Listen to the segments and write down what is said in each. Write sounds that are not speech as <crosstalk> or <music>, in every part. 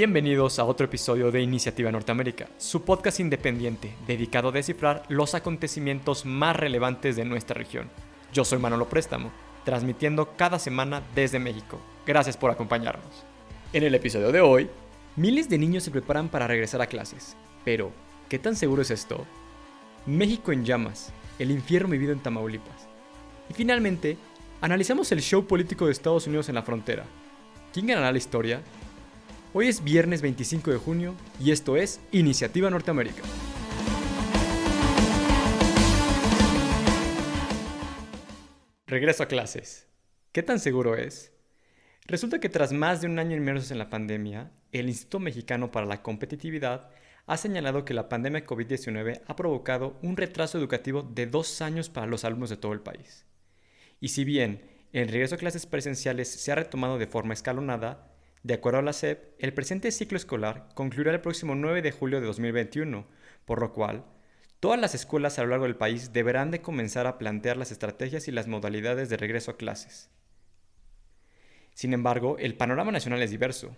Bienvenidos a otro episodio de Iniciativa Norteamérica, su podcast independiente dedicado a descifrar los acontecimientos más relevantes de nuestra región. Yo soy Manolo Préstamo, transmitiendo cada semana desde México. Gracias por acompañarnos. En el episodio de hoy, miles de niños se preparan para regresar a clases. Pero, ¿qué tan seguro es esto? México en llamas, el infierno vivido en Tamaulipas. Y finalmente, analizamos el show político de Estados Unidos en la frontera. ¿Quién ganará la historia? Hoy es viernes 25 de junio y esto es Iniciativa Norteamérica. Regreso a clases. ¿Qué tan seguro es? Resulta que tras más de un año inmersos en la pandemia, el Instituto Mexicano para la Competitividad ha señalado que la pandemia COVID-19 ha provocado un retraso educativo de dos años para los alumnos de todo el país. Y si bien el regreso a clases presenciales se ha retomado de forma escalonada, de acuerdo a la SEP, el presente ciclo escolar concluirá el próximo 9 de julio de 2021, por lo cual, todas las escuelas a lo largo del país deberán de comenzar a plantear las estrategias y las modalidades de regreso a clases. Sin embargo, el panorama nacional es diverso.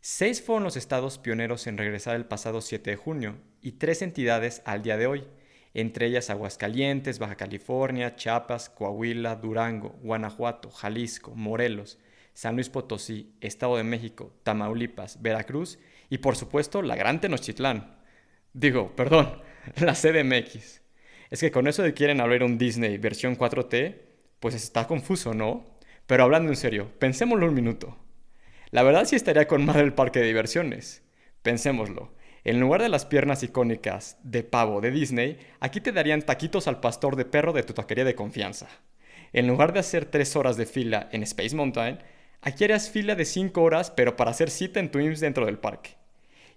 Seis fueron los estados pioneros en regresar el pasado 7 de junio y tres entidades al día de hoy, entre ellas Aguascalientes, Baja California, Chiapas, Coahuila, Durango, Guanajuato, Jalisco, Morelos, San Luis Potosí, Estado de México, Tamaulipas, Veracruz y por supuesto la Gran Tenochtitlán. Digo, perdón, <laughs> la CDMX. Es que con eso de quieren abrir un Disney versión 4T, pues está confuso, ¿no? Pero hablando en serio, pensémoslo un minuto. La verdad sí estaría con madre el parque de diversiones. Pensémoslo. En lugar de las piernas icónicas de pavo de Disney, aquí te darían taquitos al pastor de perro de tu taquería de confianza. En lugar de hacer tres horas de fila en Space Mountain, Aquí harías fila de 5 horas, pero para hacer cita en tu dentro del parque.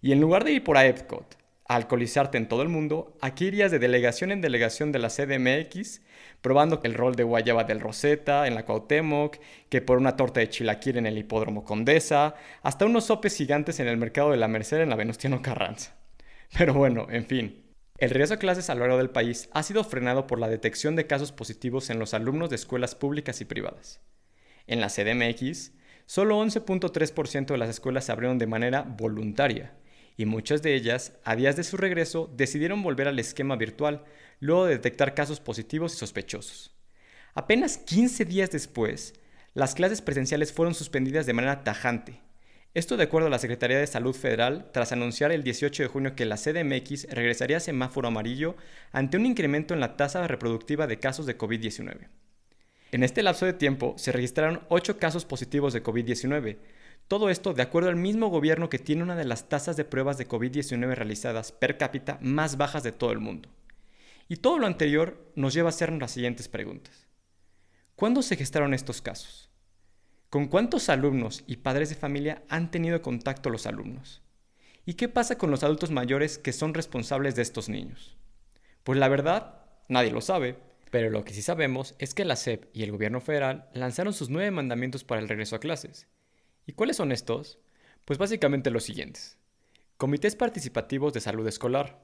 Y en lugar de ir por a Epcot, a alcoholizarte en todo el mundo, aquí irías de delegación en delegación de la CDMX, probando el rol de guayaba del Rosetta en la Cuauhtémoc, que por una torta de chilaquil en el Hipódromo Condesa, hasta unos sopes gigantes en el mercado de la Merced en la Venustiano Carranza. <laughs> Pero bueno, en fin. El regreso a clases a lo largo del país ha sido frenado por la detección de casos positivos en los alumnos de escuelas públicas y privadas. En la CDMX, Solo 11.3% de las escuelas se abrieron de manera voluntaria y muchas de ellas, a días de su regreso, decidieron volver al esquema virtual luego de detectar casos positivos y sospechosos. Apenas 15 días después, las clases presenciales fueron suspendidas de manera tajante. Esto de acuerdo a la Secretaría de Salud Federal, tras anunciar el 18 de junio que la CDMX regresaría a semáforo amarillo ante un incremento en la tasa reproductiva de casos de COVID-19. En este lapso de tiempo se registraron 8 casos positivos de COVID-19. Todo esto de acuerdo al mismo gobierno que tiene una de las tasas de pruebas de COVID-19 realizadas per cápita más bajas de todo el mundo. Y todo lo anterior nos lleva a hacernos las siguientes preguntas. ¿Cuándo se gestaron estos casos? ¿Con cuántos alumnos y padres de familia han tenido contacto los alumnos? ¿Y qué pasa con los adultos mayores que son responsables de estos niños? Pues la verdad, nadie lo sabe, pero lo que sí sabemos es que la SEP y el gobierno federal lanzaron sus nueve mandamientos para el regreso a clases. ¿Y cuáles son estos? Pues básicamente los siguientes. Comités participativos de salud escolar.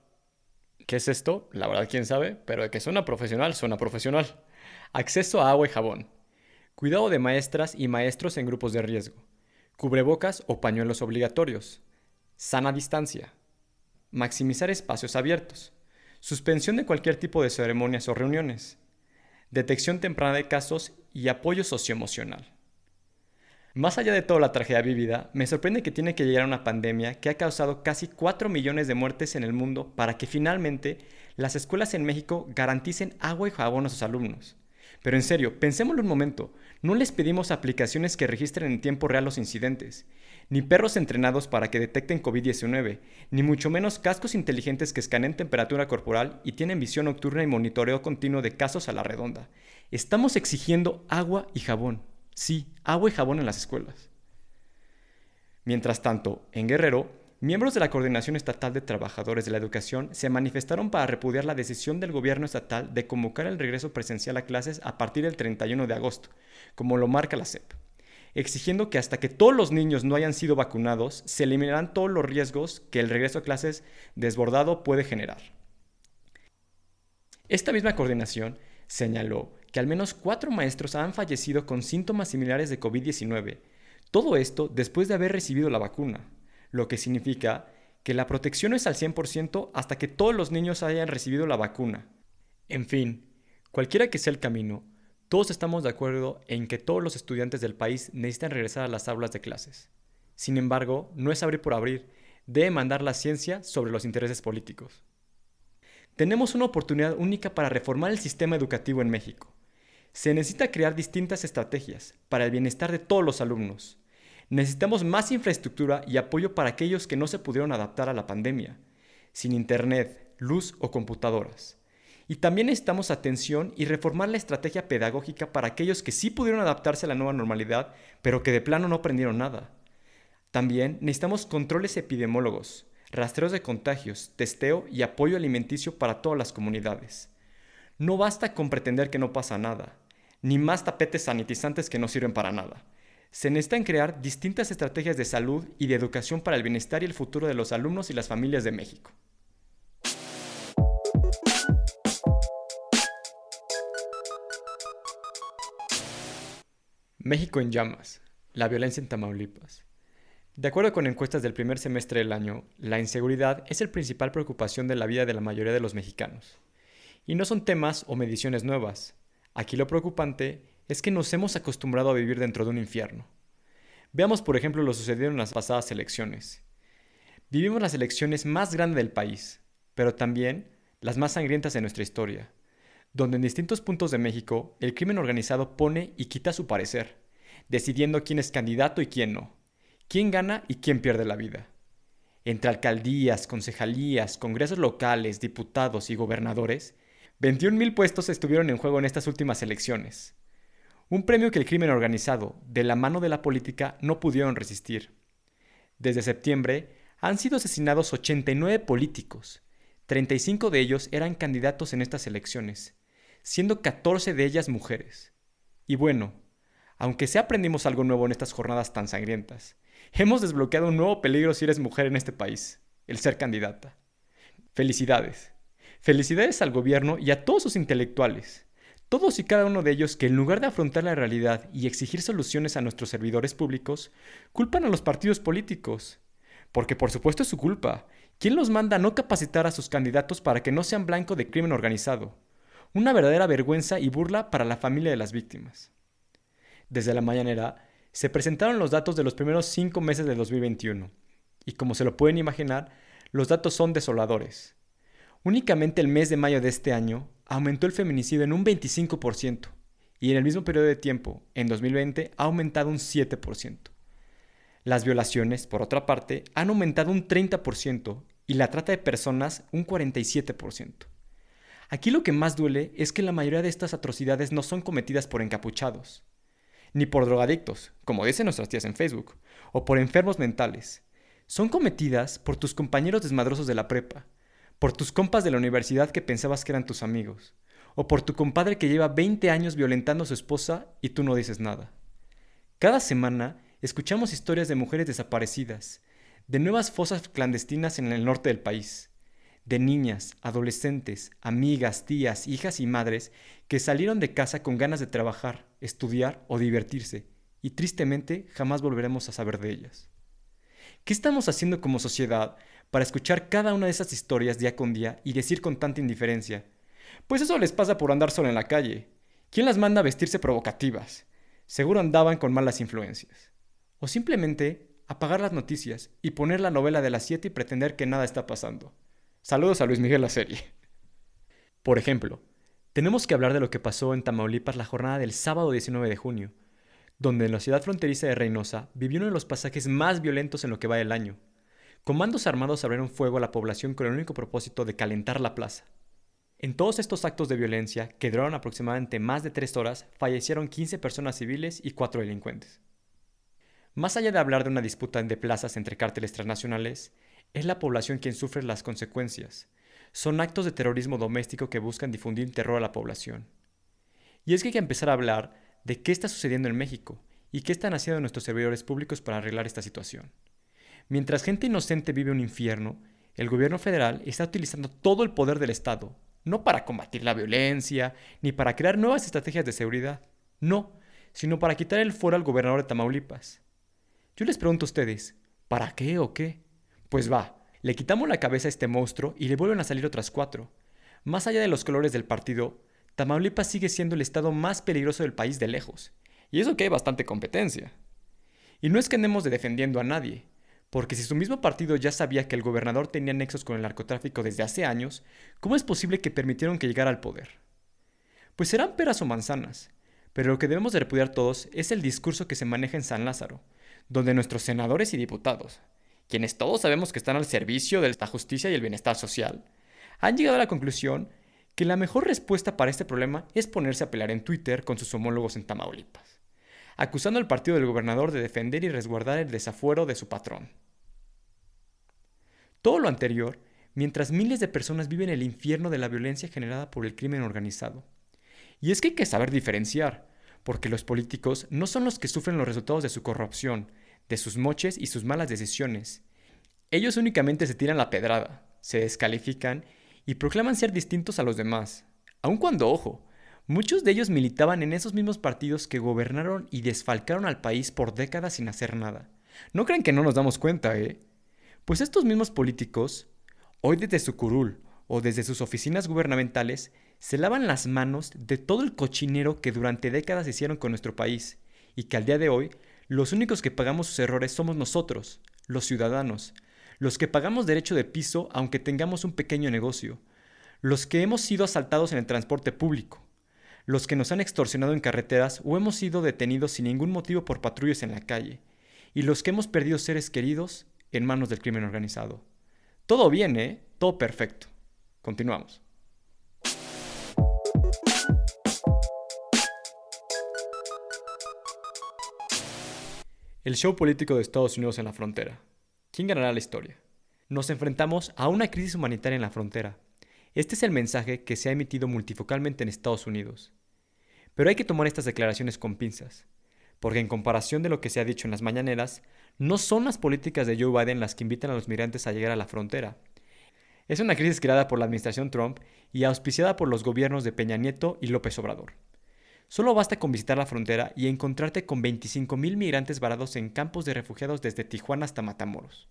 ¿Qué es esto? La verdad quién sabe, pero de que suena profesional, suena profesional. Acceso a agua y jabón. Cuidado de maestras y maestros en grupos de riesgo. Cubrebocas o pañuelos obligatorios. Sana distancia. Maximizar espacios abiertos. Suspensión de cualquier tipo de ceremonias o reuniones. Detección temprana de casos y apoyo socioemocional. Más allá de toda la tragedia vivida, me sorprende que tiene que llegar una pandemia que ha causado casi 4 millones de muertes en el mundo para que finalmente las escuelas en México garanticen agua y jabón a sus alumnos. Pero en serio, pensémoslo un momento, no les pedimos aplicaciones que registren en tiempo real los incidentes ni perros entrenados para que detecten COVID-19, ni mucho menos cascos inteligentes que escaneen temperatura corporal y tienen visión nocturna y monitoreo continuo de casos a la redonda. Estamos exigiendo agua y jabón. Sí, agua y jabón en las escuelas. Mientras tanto, en Guerrero, miembros de la Coordinación Estatal de Trabajadores de la Educación se manifestaron para repudiar la decisión del gobierno estatal de convocar el regreso presencial a clases a partir del 31 de agosto, como lo marca la SEP exigiendo que hasta que todos los niños no hayan sido vacunados, se eliminarán todos los riesgos que el regreso a clases desbordado puede generar. Esta misma coordinación señaló que al menos cuatro maestros han fallecido con síntomas similares de COVID-19, todo esto después de haber recibido la vacuna, lo que significa que la protección es al 100% hasta que todos los niños hayan recibido la vacuna. En fin, cualquiera que sea el camino, todos estamos de acuerdo en que todos los estudiantes del país necesitan regresar a las aulas de clases. Sin embargo, no es abrir por abrir, debe mandar la ciencia sobre los intereses políticos. Tenemos una oportunidad única para reformar el sistema educativo en México. Se necesita crear distintas estrategias para el bienestar de todos los alumnos. Necesitamos más infraestructura y apoyo para aquellos que no se pudieron adaptar a la pandemia, sin internet, luz o computadoras. Y también necesitamos atención y reformar la estrategia pedagógica para aquellos que sí pudieron adaptarse a la nueva normalidad, pero que de plano no aprendieron nada. También necesitamos controles epidemiólogos, rastreos de contagios, testeo y apoyo alimenticio para todas las comunidades. No basta con pretender que no pasa nada, ni más tapetes sanitizantes que no sirven para nada. Se necesitan crear distintas estrategias de salud y de educación para el bienestar y el futuro de los alumnos y las familias de México. México en llamas. La violencia en Tamaulipas. De acuerdo con encuestas del primer semestre del año, la inseguridad es el principal preocupación de la vida de la mayoría de los mexicanos. Y no son temas o mediciones nuevas. Aquí lo preocupante es que nos hemos acostumbrado a vivir dentro de un infierno. Veamos por ejemplo lo sucedido en las pasadas elecciones. Vivimos las elecciones más grandes del país, pero también las más sangrientas de nuestra historia donde en distintos puntos de México el crimen organizado pone y quita su parecer, decidiendo quién es candidato y quién no, quién gana y quién pierde la vida. Entre alcaldías, concejalías, congresos locales, diputados y gobernadores, 21.000 puestos estuvieron en juego en estas últimas elecciones. Un premio que el crimen organizado, de la mano de la política, no pudieron resistir. Desde septiembre han sido asesinados 89 políticos. 35 de ellos eran candidatos en estas elecciones, siendo 14 de ellas mujeres. Y bueno, aunque sea aprendimos algo nuevo en estas jornadas tan sangrientas, hemos desbloqueado un nuevo peligro si eres mujer en este país, el ser candidata. Felicidades. Felicidades al gobierno y a todos sus intelectuales, todos y cada uno de ellos que en lugar de afrontar la realidad y exigir soluciones a nuestros servidores públicos, culpan a los partidos políticos. Porque por supuesto es su culpa. ¿Quién los manda a no capacitar a sus candidatos para que no sean blanco de crimen organizado? Una verdadera vergüenza y burla para la familia de las víctimas. Desde la mañanera se presentaron los datos de los primeros cinco meses de 2021, y como se lo pueden imaginar, los datos son desoladores. Únicamente el mes de mayo de este año aumentó el feminicidio en un 25%, y en el mismo periodo de tiempo, en 2020, ha aumentado un 7%. Las violaciones, por otra parte, han aumentado un 30% y la trata de personas un 47%. Aquí lo que más duele es que la mayoría de estas atrocidades no son cometidas por encapuchados, ni por drogadictos, como dicen nuestras tías en Facebook, o por enfermos mentales. Son cometidas por tus compañeros desmadrosos de la prepa, por tus compas de la universidad que pensabas que eran tus amigos, o por tu compadre que lleva 20 años violentando a su esposa y tú no dices nada. Cada semana escuchamos historias de mujeres desaparecidas, de nuevas fosas clandestinas en el norte del país, de niñas, adolescentes, amigas, tías, hijas y madres que salieron de casa con ganas de trabajar, estudiar o divertirse, y tristemente jamás volveremos a saber de ellas. ¿Qué estamos haciendo como sociedad para escuchar cada una de esas historias día con día y decir con tanta indiferencia? Pues eso les pasa por andar solo en la calle. ¿Quién las manda a vestirse provocativas? Seguro andaban con malas influencias. O simplemente apagar las noticias y poner la novela de las siete y pretender que nada está pasando. Saludos a Luis Miguel la serie. Por ejemplo, tenemos que hablar de lo que pasó en Tamaulipas la jornada del sábado 19 de junio, donde en la ciudad fronteriza de Reynosa vivió uno de los pasajes más violentos en lo que va del año. Comandos armados abrieron fuego a la población con el único propósito de calentar la plaza. En todos estos actos de violencia, que duraron aproximadamente más de tres horas, fallecieron 15 personas civiles y 4 delincuentes. Más allá de hablar de una disputa de plazas entre cárteles transnacionales, es la población quien sufre las consecuencias. Son actos de terrorismo doméstico que buscan difundir terror a la población. Y es que hay que empezar a hablar de qué está sucediendo en México y qué están haciendo nuestros servidores públicos para arreglar esta situación. Mientras gente inocente vive un infierno, el gobierno federal está utilizando todo el poder del Estado, no para combatir la violencia, ni para crear nuevas estrategias de seguridad, no, sino para quitar el foro al gobernador de Tamaulipas. Yo les pregunto a ustedes, ¿para qué o qué? Pues va, le quitamos la cabeza a este monstruo y le vuelven a salir otras cuatro. Más allá de los colores del partido, Tamaulipas sigue siendo el estado más peligroso del país de lejos. Y eso que hay bastante competencia. Y no es que andemos de defendiendo a nadie, porque si su mismo partido ya sabía que el gobernador tenía nexos con el narcotráfico desde hace años, ¿cómo es posible que permitieron que llegara al poder? Pues serán peras o manzanas, pero lo que debemos de repudiar todos es el discurso que se maneja en San Lázaro, donde nuestros senadores y diputados, quienes todos sabemos que están al servicio de la justicia y el bienestar social, han llegado a la conclusión que la mejor respuesta para este problema es ponerse a pelear en Twitter con sus homólogos en Tamaulipas, acusando al partido del gobernador de defender y resguardar el desafuero de su patrón. Todo lo anterior, mientras miles de personas viven el infierno de la violencia generada por el crimen organizado. Y es que hay que saber diferenciar, porque los políticos no son los que sufren los resultados de su corrupción, de sus moches y sus malas decisiones. Ellos únicamente se tiran la pedrada, se descalifican y proclaman ser distintos a los demás. Aun cuando, ojo, muchos de ellos militaban en esos mismos partidos que gobernaron y desfalcaron al país por décadas sin hacer nada. No creen que no nos damos cuenta, ¿eh? Pues estos mismos políticos, hoy desde su curul o desde sus oficinas gubernamentales, se lavan las manos de todo el cochinero que durante décadas hicieron con nuestro país y que al día de hoy los únicos que pagamos sus errores somos nosotros, los ciudadanos, los que pagamos derecho de piso aunque tengamos un pequeño negocio, los que hemos sido asaltados en el transporte público, los que nos han extorsionado en carreteras o hemos sido detenidos sin ningún motivo por patrullas en la calle, y los que hemos perdido seres queridos en manos del crimen organizado. Todo bien, ¿eh? Todo perfecto. Continuamos. El show político de Estados Unidos en la frontera. ¿Quién ganará la historia? Nos enfrentamos a una crisis humanitaria en la frontera. Este es el mensaje que se ha emitido multifocalmente en Estados Unidos. Pero hay que tomar estas declaraciones con pinzas, porque en comparación de lo que se ha dicho en las mañaneras, no son las políticas de Joe Biden las que invitan a los migrantes a llegar a la frontera. Es una crisis creada por la administración Trump y auspiciada por los gobiernos de Peña Nieto y López Obrador. Solo basta con visitar la frontera y encontrarte con 25.000 migrantes varados en campos de refugiados desde Tijuana hasta Matamoros.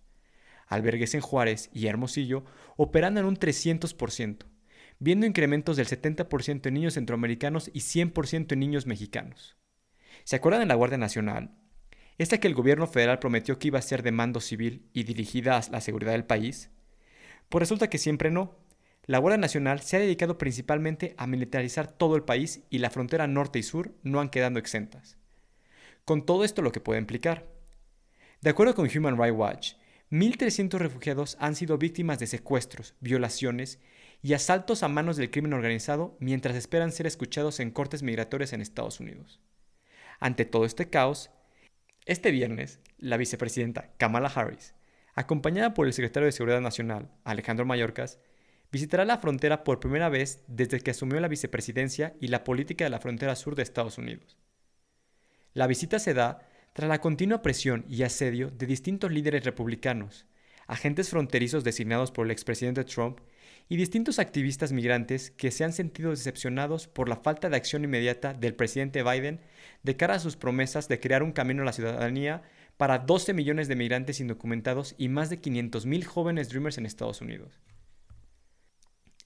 Albergues en Juárez y Hermosillo operando en un 300%, viendo incrementos del 70% en niños centroamericanos y 100% en niños mexicanos. ¿Se acuerdan de la Guardia Nacional? Esta que el gobierno federal prometió que iba a ser de mando civil y dirigida a la seguridad del país. Pues resulta que siempre no. La Guardia Nacional se ha dedicado principalmente a militarizar todo el país y la frontera norte y sur no han quedado exentas. Con todo esto lo que puede implicar. De acuerdo con Human Rights Watch, 1.300 refugiados han sido víctimas de secuestros, violaciones y asaltos a manos del crimen organizado mientras esperan ser escuchados en cortes migratorias en Estados Unidos. Ante todo este caos, este viernes, la vicepresidenta Kamala Harris, acompañada por el secretario de Seguridad Nacional, Alejandro Mayorkas, visitará la frontera por primera vez desde que asumió la vicepresidencia y la política de la frontera sur de Estados Unidos. La visita se da tras la continua presión y asedio de distintos líderes republicanos, agentes fronterizos designados por el expresidente Trump y distintos activistas migrantes que se han sentido decepcionados por la falta de acción inmediata del presidente Biden de cara a sus promesas de crear un camino a la ciudadanía para 12 millones de migrantes indocumentados y más de 500.000 jóvenes Dreamers en Estados Unidos.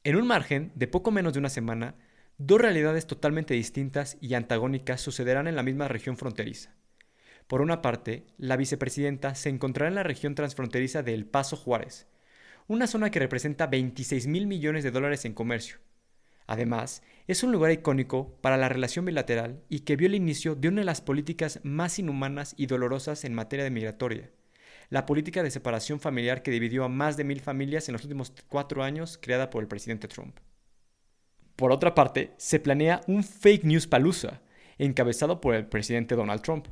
En un margen de poco menos de una semana, dos realidades totalmente distintas y antagónicas sucederán en la misma región fronteriza. Por una parte, la vicepresidenta se encontrará en la región transfronteriza de El Paso Juárez, una zona que representa 26 mil millones de dólares en comercio. Además, es un lugar icónico para la relación bilateral y que vio el inicio de una de las políticas más inhumanas y dolorosas en materia de migratoria, la política de separación familiar que dividió a más de mil familias en los últimos cuatro años creada por el presidente Trump. Por otra parte, se planea un fake news palusa, encabezado por el presidente Donald Trump.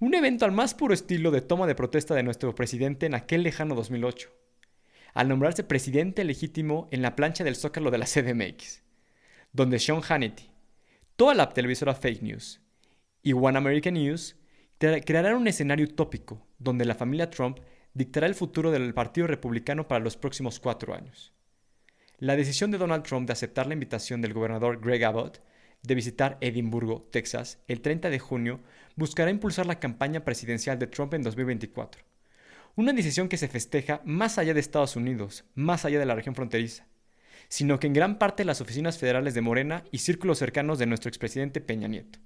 Un evento al más puro estilo de toma de protesta de nuestro presidente en aquel lejano 2008, al nombrarse presidente legítimo en la plancha del zócalo de la CDMX, donde Sean Hannity, toda la televisora fake news y One American News crearán un escenario utópico donde la familia Trump dictará el futuro del Partido Republicano para los próximos cuatro años. La decisión de Donald Trump de aceptar la invitación del gobernador Greg Abbott de visitar Edimburgo, Texas, el 30 de junio, buscará impulsar la campaña presidencial de Trump en 2024. Una decisión que se festeja más allá de Estados Unidos, más allá de la región fronteriza, sino que en gran parte las oficinas federales de Morena y círculos cercanos de nuestro expresidente Peña Nieto.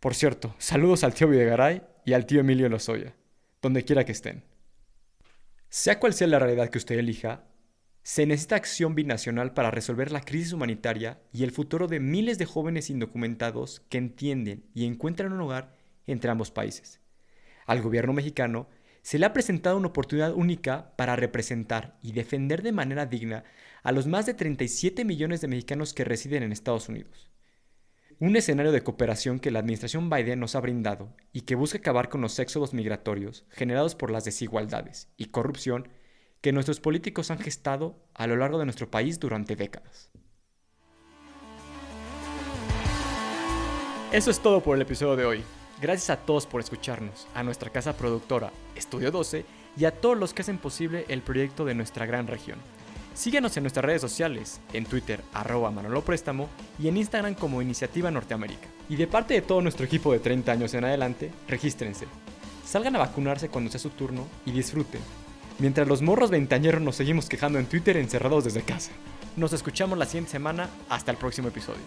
Por cierto, saludos al tío Videgaray y al tío Emilio Lozoya, donde quiera que estén. Sea cual sea la realidad que usted elija, se necesita acción binacional para resolver la crisis humanitaria y el futuro de miles de jóvenes indocumentados que entienden y encuentran un hogar entre ambos países. Al gobierno mexicano se le ha presentado una oportunidad única para representar y defender de manera digna a los más de 37 millones de mexicanos que residen en Estados Unidos. Un escenario de cooperación que la administración Biden nos ha brindado y que busca acabar con los éxodos migratorios generados por las desigualdades y corrupción que nuestros políticos han gestado a lo largo de nuestro país durante décadas. Eso es todo por el episodio de hoy. Gracias a todos por escucharnos, a nuestra casa productora Estudio 12 y a todos los que hacen posible el proyecto de nuestra gran región. Síguenos en nuestras redes sociales, en Twitter arroba Manolo Préstamo y en Instagram como Iniciativa Norteamérica. Y de parte de todo nuestro equipo de 30 años en adelante, regístrense. Salgan a vacunarse cuando sea su turno y disfruten. Mientras los morros veintañeros nos seguimos quejando en Twitter encerrados desde casa. Nos escuchamos la siguiente semana. Hasta el próximo episodio.